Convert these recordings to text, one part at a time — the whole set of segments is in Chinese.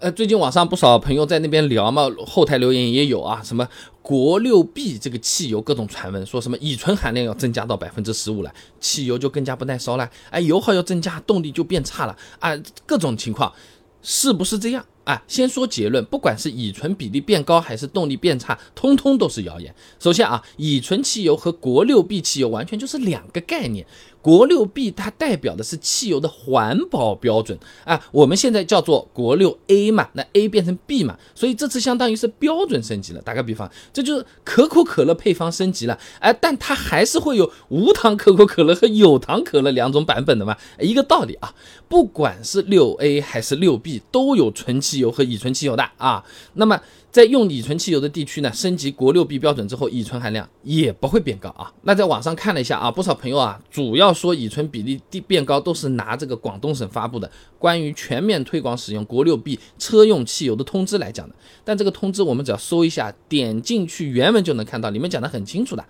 呃，最近网上不少朋友在那边聊嘛，后台留言也有啊，什么国六 B 这个汽油各种传闻，说什么乙醇含量要增加到百分之十五了，汽油就更加不耐烧了，哎，油耗要增加，动力就变差了啊，各种情况是不是这样？啊，先说结论，不管是乙醇比例变高还是动力变差，通通都是谣言。首先啊，乙醇汽油和国六 B 汽油完全就是两个概念。国六 B 它代表的是汽油的环保标准啊，我们现在叫做国六 A 嘛，那 A 变成 B 嘛，所以这次相当于是标准升级了。打个比方，这就是可口可乐配方升级了，哎，但它还是会有无糖可口可乐和有糖可乐两种版本的嘛，一个道理啊。不管是六 A 还是六 B，都有纯汽油和乙醇汽油的啊。那么在用乙醇汽油的地区呢，升级国六 B 标准之后，乙醇含量也不会变高啊。那在网上看了一下啊，不少朋友啊，主要说乙醇比例变高，都是拿这个广东省发布的关于全面推广使用国六 B 车用汽油的通知来讲的。但这个通知我们只要搜一下，点进去原文就能看到，里面讲的很清楚的。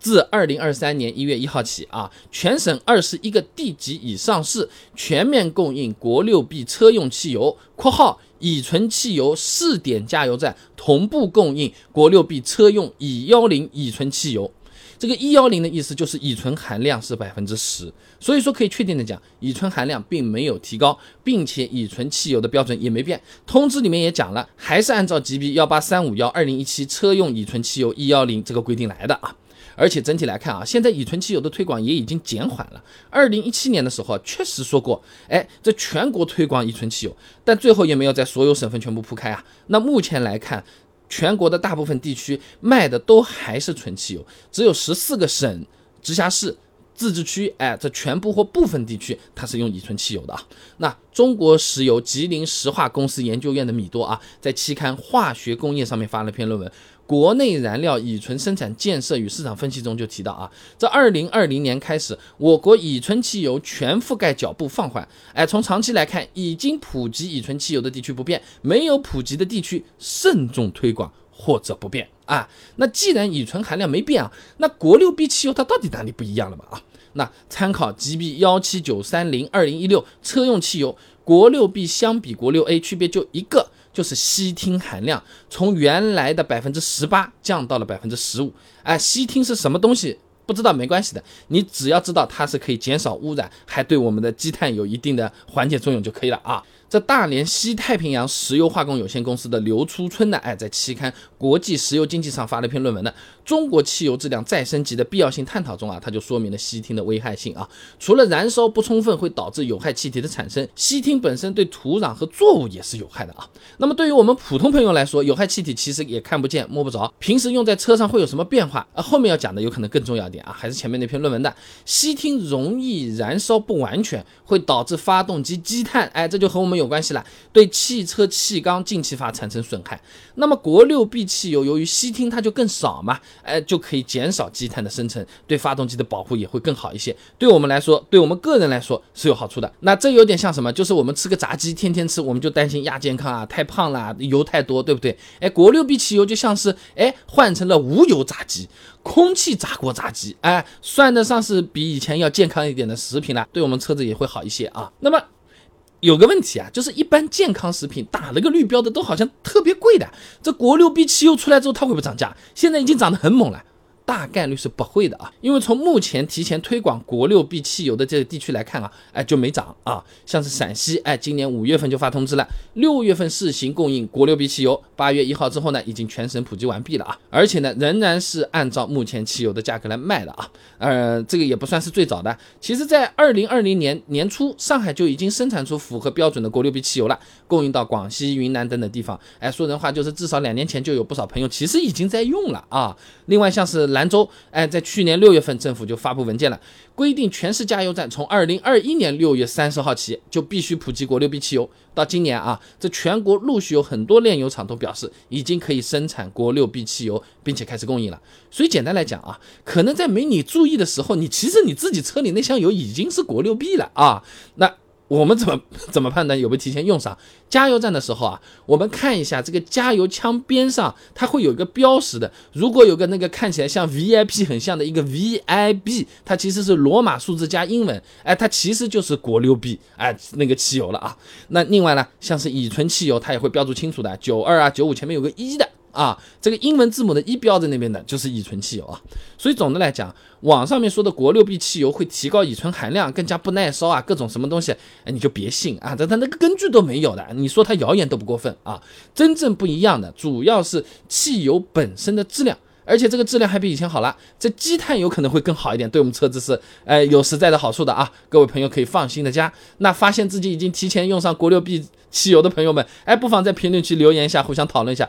自二零二三年一月一号起啊，全省二十一个地级以上市全面供应国六 B 车用汽油（括号乙醇汽油试点加油站同步供应国六 B 车用乙幺零乙醇汽油）。这个一幺零的意思就是乙醇含量是百分之十，所以说可以确定的讲，乙醇含量并没有提高，并且乙醇汽油的标准也没变。通知里面也讲了，还是按照 GB 幺八三五幺二零一七车用乙醇汽油一幺零这个规定来的啊。而且整体来看啊，现在乙醇汽油的推广也已经减缓了。二零一七年的时候确实说过，哎，这全国推广乙醇汽油，但最后也没有在所有省份全部铺开啊。那目前来看，全国的大部分地区卖的都还是纯汽油，只有十四个省、直辖市。自治区，哎，这全部或部分地区它是用乙醇汽油的啊。那中国石油吉林石化公司研究院的米多啊，在期刊《化学工业》上面发了篇论文，《国内燃料乙醇生产建设与市场分析》中就提到啊，这二零二零年开始，我国乙醇汽油全覆盖脚步放缓，哎，从长期来看，已经普及乙醇汽油的地区不变，没有普及的地区慎重推广或者不变啊。那既然乙醇含量没变啊，那国六 B 汽油它到底哪里不一样了嘛啊？那参考 GB 幺七九三零二零一六车用汽油，国六 B 相比国六 A 区别就一个，就是烯烃含量从原来的百分之十八降到了百分之十五。哎，烯烃是什么东西？不知道没关系的，你只要知道它是可以减少污染，还对我们的积碳有一定的缓解作用就可以了啊。这大连西太平洋石油化工有限公司的刘初春呢，哎，在期刊《国际石油经济》上发了一篇论文呢，《中国汽油质量再升级的必要性探讨》中啊，他就说明了烯烃的危害性啊。除了燃烧不充分会导致有害气体的产生，烯烃本身对土壤和作物也是有害的啊。那么对于我们普通朋友来说，有害气体其实也看不见摸不着，平时用在车上会有什么变化啊？后面要讲的有可能更重要一点啊，还是前面那篇论文的，烯烃容易燃烧不完全，会导致发动机积碳，哎，这就和我们有关系了。对汽车气缸进气阀产生损害。那么国六 B 汽油由于烯烃它就更少嘛，哎，就可以减少积碳的生成，对发动机的保护也会更好一些。对我们来说，对我们个人来说是有好处的。那这有点像什么？就是我们吃个炸鸡，天天吃，我们就担心亚健康啊，太胖了，油太多，对不对？哎，国六 B 汽油就像是哎换成了无油炸鸡，空气炸锅炸鸡，哎，算得上是比以前要健康一点的食品了，对我们车子也会好一些啊。那么。有个问题啊，就是一般健康食品打了个绿标的都好像特别贵的，这国六 B 汽油出来之后它会不会涨价？现在已经涨得很猛了。大概率是不会的啊，因为从目前提前推广国六 B 汽油的这个地区来看啊，哎就没涨啊。像是陕西，哎今年五月份就发通知了，六月份试行供应国六 B 汽油，八月一号之后呢，已经全省普及完毕了啊。而且呢，仍然是按照目前汽油的价格来卖的啊。呃，这个也不算是最早的，其实在二零二零年年初，上海就已经生产出符合标准的国六 B 汽油了，供应到广西、云南等等地方。哎，说人话就是至少两年前就有不少朋友其实已经在用了啊。另外像是兰兰州，哎，在去年六月份，政府就发布文件了，规定全市加油站从二零二一年六月三十号起就必须普及国六 B 汽油。到今年啊，这全国陆续有很多炼油厂都表示已经可以生产国六 B 汽油，并且开始供应了。所以简单来讲啊，可能在没你注意的时候，你其实你自己车里那箱油已经是国六 B 了啊。那我们怎么 怎么判断有没有提前用上？加油站的时候啊，我们看一下这个加油枪边上，它会有一个标识的。如果有个那个看起来像 VIP 很像的一个 VIB，它其实是罗马数字加英文，哎，它其实就是国六 B，哎，那个汽油了啊。那另外呢，像是乙醇汽油，它也会标注清楚的，九二啊九五前面有个一的。啊，这个英文字母的一标在那边的，就是乙醇汽油啊。所以总的来讲，网上面说的国六 B 汽油会提高乙醇含量，更加不耐烧啊，各种什么东西，哎，你就别信啊，这它那个根据都没有的。你说它谣言都不过分啊。真正不一样的，主要是汽油本身的质量，而且这个质量还比以前好了。这积碳有可能会更好一点，对我们车子是哎有实在的好处的啊。各位朋友可以放心的加。那发现自己已经提前用上国六 B 汽油的朋友们，哎，不妨在评论区留言一下，互相讨论一下。